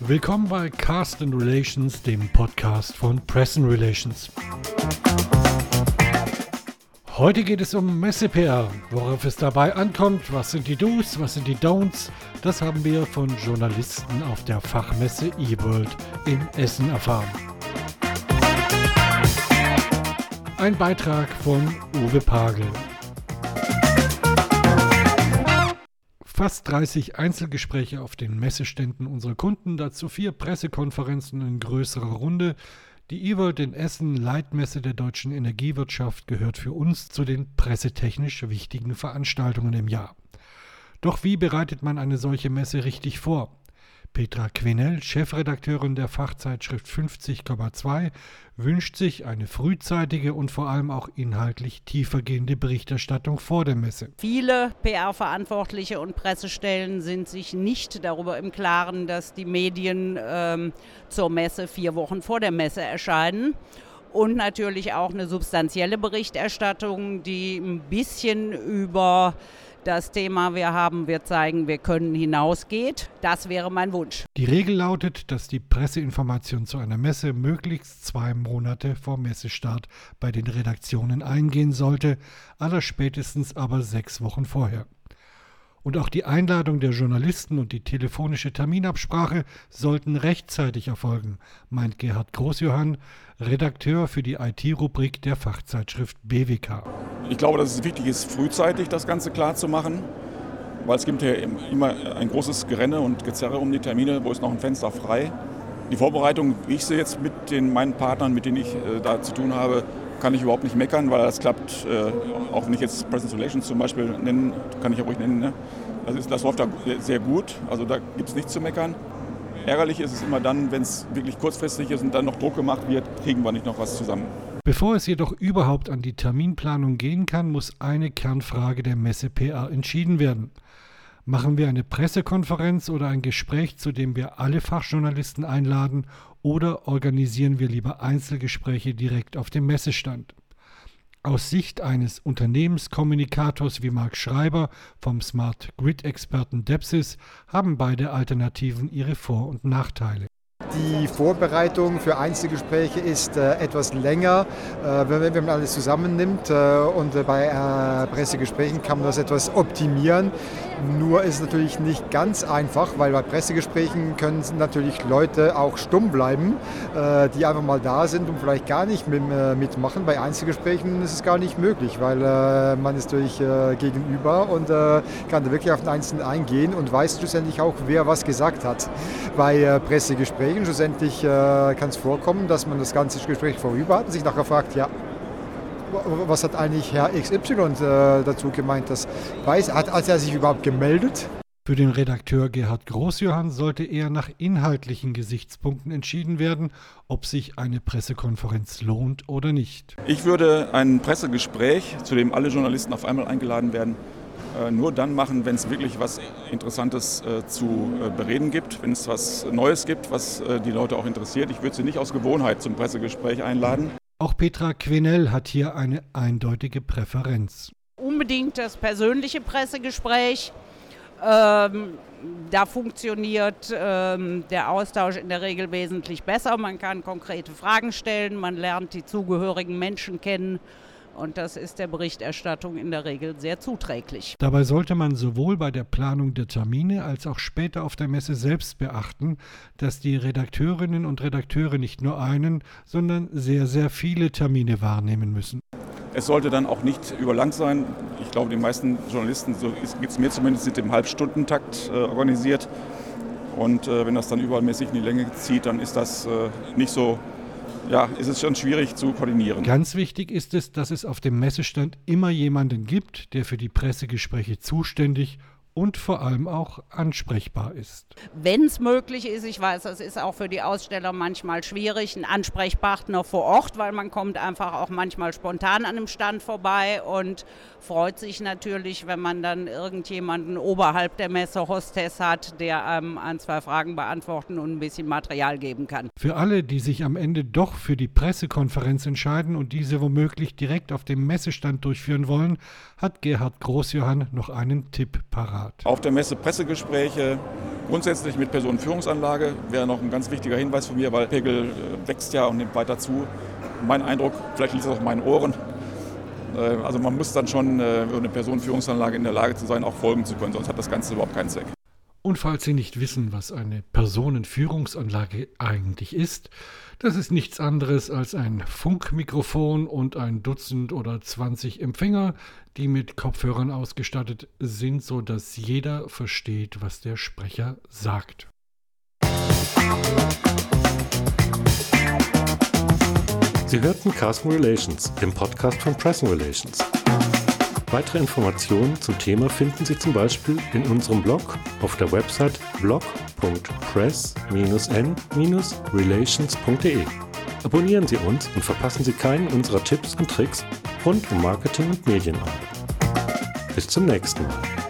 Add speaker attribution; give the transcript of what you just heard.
Speaker 1: Willkommen bei Cast and Relations, dem Podcast von Press and Relations. Heute geht es um Messe-PR. Worauf es dabei ankommt, was sind die Do's, was sind die Don'ts, das haben wir von Journalisten auf der Fachmesse eWorld in Essen erfahren. Ein Beitrag von Uwe Pagel. Fast 30 Einzelgespräche auf den Messeständen unserer Kunden, dazu vier Pressekonferenzen in größerer Runde. Die eWorld in Essen, Leitmesse der deutschen Energiewirtschaft, gehört für uns zu den pressetechnisch wichtigen Veranstaltungen im Jahr. Doch wie bereitet man eine solche Messe richtig vor? Petra Quenell, Chefredakteurin der Fachzeitschrift 50,2, wünscht sich eine frühzeitige und vor allem auch inhaltlich tiefergehende Berichterstattung vor der Messe.
Speaker 2: Viele PR-Verantwortliche und Pressestellen sind sich nicht darüber im Klaren, dass die Medien ähm, zur Messe vier Wochen vor der Messe erscheinen und natürlich auch eine substanzielle Berichterstattung, die ein bisschen über das Thema Wir haben, wir zeigen, wir können hinausgeht. Das wäre mein Wunsch.
Speaker 1: Die Regel lautet, dass die Presseinformation zu einer Messe möglichst zwei Monate vor Messestart bei den Redaktionen eingehen sollte, allerspätestens aber sechs Wochen vorher. Und auch die Einladung der Journalisten und die telefonische Terminabsprache sollten rechtzeitig erfolgen, meint Gerhard Großjohann, Redakteur für die IT-Rubrik der Fachzeitschrift BWK.
Speaker 3: Ich glaube, dass es wichtig ist, frühzeitig das Ganze klar zu machen, weil es gibt ja immer ein großes Gerenne und Gezerre um die Termine, wo ist noch ein Fenster frei. Die Vorbereitung, wie ich sie jetzt mit den, meinen Partnern, mit denen ich äh, da zu tun habe, kann ich überhaupt nicht meckern, weil das klappt, äh, auch wenn ich jetzt Presence Relations zum Beispiel nennen, kann ich ja ruhig nennen. Ne? Das, ist, das läuft da sehr gut, also da gibt es nichts zu meckern. Ärgerlich ist es immer dann, wenn es wirklich kurzfristig ist und dann noch Druck gemacht wird, kriegen wir nicht noch was zusammen.
Speaker 1: Bevor es jedoch überhaupt an die Terminplanung gehen kann, muss eine Kernfrage der Messe PR entschieden werden. Machen wir eine Pressekonferenz oder ein Gespräch, zu dem wir alle Fachjournalisten einladen, oder organisieren wir lieber Einzelgespräche direkt auf dem Messestand? Aus Sicht eines Unternehmenskommunikators wie Marc Schreiber vom Smart Grid-Experten Depsys haben beide Alternativen ihre Vor- und Nachteile.
Speaker 4: Die Vorbereitung für Einzelgespräche ist äh, etwas länger, äh, wenn, man alles zusammennimmt. Äh, und bei Pressegesprächen kann man das etwas optimieren. Nur ist es natürlich nicht ganz einfach, weil bei Pressegesprächen können natürlich Leute auch stumm bleiben, äh, die einfach mal da sind und vielleicht gar nicht mit, mitmachen. Bei Einzelgesprächen ist es gar nicht möglich, weil man ist durch gegenüber und kann da wirklich auf den Einzelnen eingehen und weiß schlussendlich auch, wer was gesagt hat. Bei Pressegesprächen Gesprächen. Schlussendlich äh, kann es vorkommen, dass man das ganze Gespräch vorüber hat und sich nachher fragt, ja, was hat eigentlich Herr XY äh, dazu gemeint? Das weiß, hat, hat er sich überhaupt gemeldet?
Speaker 1: Für den Redakteur Gerhard Großjohann sollte eher nach inhaltlichen Gesichtspunkten entschieden werden, ob sich eine Pressekonferenz lohnt oder nicht.
Speaker 3: Ich würde ein Pressegespräch, zu dem alle Journalisten auf einmal eingeladen werden, äh, nur dann machen, wenn es wirklich was Interessantes äh, zu bereden gibt, wenn es was Neues gibt, was die Leute auch interessiert. Ich würde sie nicht aus Gewohnheit zum Pressegespräch einladen.
Speaker 1: Auch Petra Quenell hat hier eine eindeutige Präferenz.
Speaker 2: Unbedingt das persönliche Pressegespräch. Ähm, da funktioniert ähm, der Austausch in der Regel wesentlich besser. Man kann konkrete Fragen stellen, man lernt die zugehörigen Menschen kennen und das ist der Berichterstattung in der Regel sehr zuträglich.
Speaker 1: Dabei sollte man sowohl bei der Planung der Termine als auch später auf der Messe selbst beachten, dass die Redakteurinnen und Redakteure nicht nur einen, sondern sehr, sehr viele Termine wahrnehmen müssen.
Speaker 3: Es sollte dann auch nicht überlang sein. Ich glaube, die meisten Journalisten, so geht es mir zumindest, sind im Halbstundentakt äh, organisiert. Und äh, wenn das dann übermäßig in die Länge zieht, dann ist das äh, nicht so ja, ist es schon schwierig zu koordinieren.
Speaker 1: Ganz wichtig ist es, dass es auf dem Messestand immer jemanden gibt, der für die Pressegespräche zuständig und vor allem auch ansprechbar ist.
Speaker 2: Wenn es möglich ist, ich weiß, das ist auch für die Aussteller manchmal schwierig, ein Ansprechpartner vor Ort, weil man kommt einfach auch manchmal spontan an einem Stand vorbei und freut sich natürlich, wenn man dann irgendjemanden oberhalb der Messe Hostess hat, der einem ein, zwei Fragen beantworten und ein bisschen Material geben kann.
Speaker 1: Für alle, die sich am Ende doch für die Pressekonferenz entscheiden und diese womöglich direkt auf dem Messestand durchführen wollen, hat Gerhard Großjohann noch einen Tipp parat.
Speaker 3: Auf der Messe Pressegespräche, grundsätzlich mit Personenführungsanlage, wäre noch ein ganz wichtiger Hinweis von mir, weil Pegel äh, wächst ja und nimmt weiter zu. Mein Eindruck, vielleicht liegt es auch in meinen Ohren, äh, also man muss dann schon äh, über eine Personenführungsanlage in der Lage zu sein, auch folgen zu können, sonst hat das Ganze überhaupt keinen Zweck.
Speaker 1: Und falls Sie nicht wissen, was eine Personenführungsanlage eigentlich ist, das ist nichts anderes als ein Funkmikrofon und ein Dutzend oder 20 Empfänger, die mit Kopfhörern ausgestattet sind, sodass jeder versteht, was der Sprecher sagt.
Speaker 5: Sie hörten Carsten Relations, dem Podcast von Pressing Relations. Weitere Informationen zum Thema finden Sie zum Beispiel in unserem Blog auf der Website blog.press-n-relations.de. Abonnieren Sie uns und verpassen Sie keinen unserer Tipps und Tricks rund um Marketing und Medienarbeit. Bis zum nächsten Mal.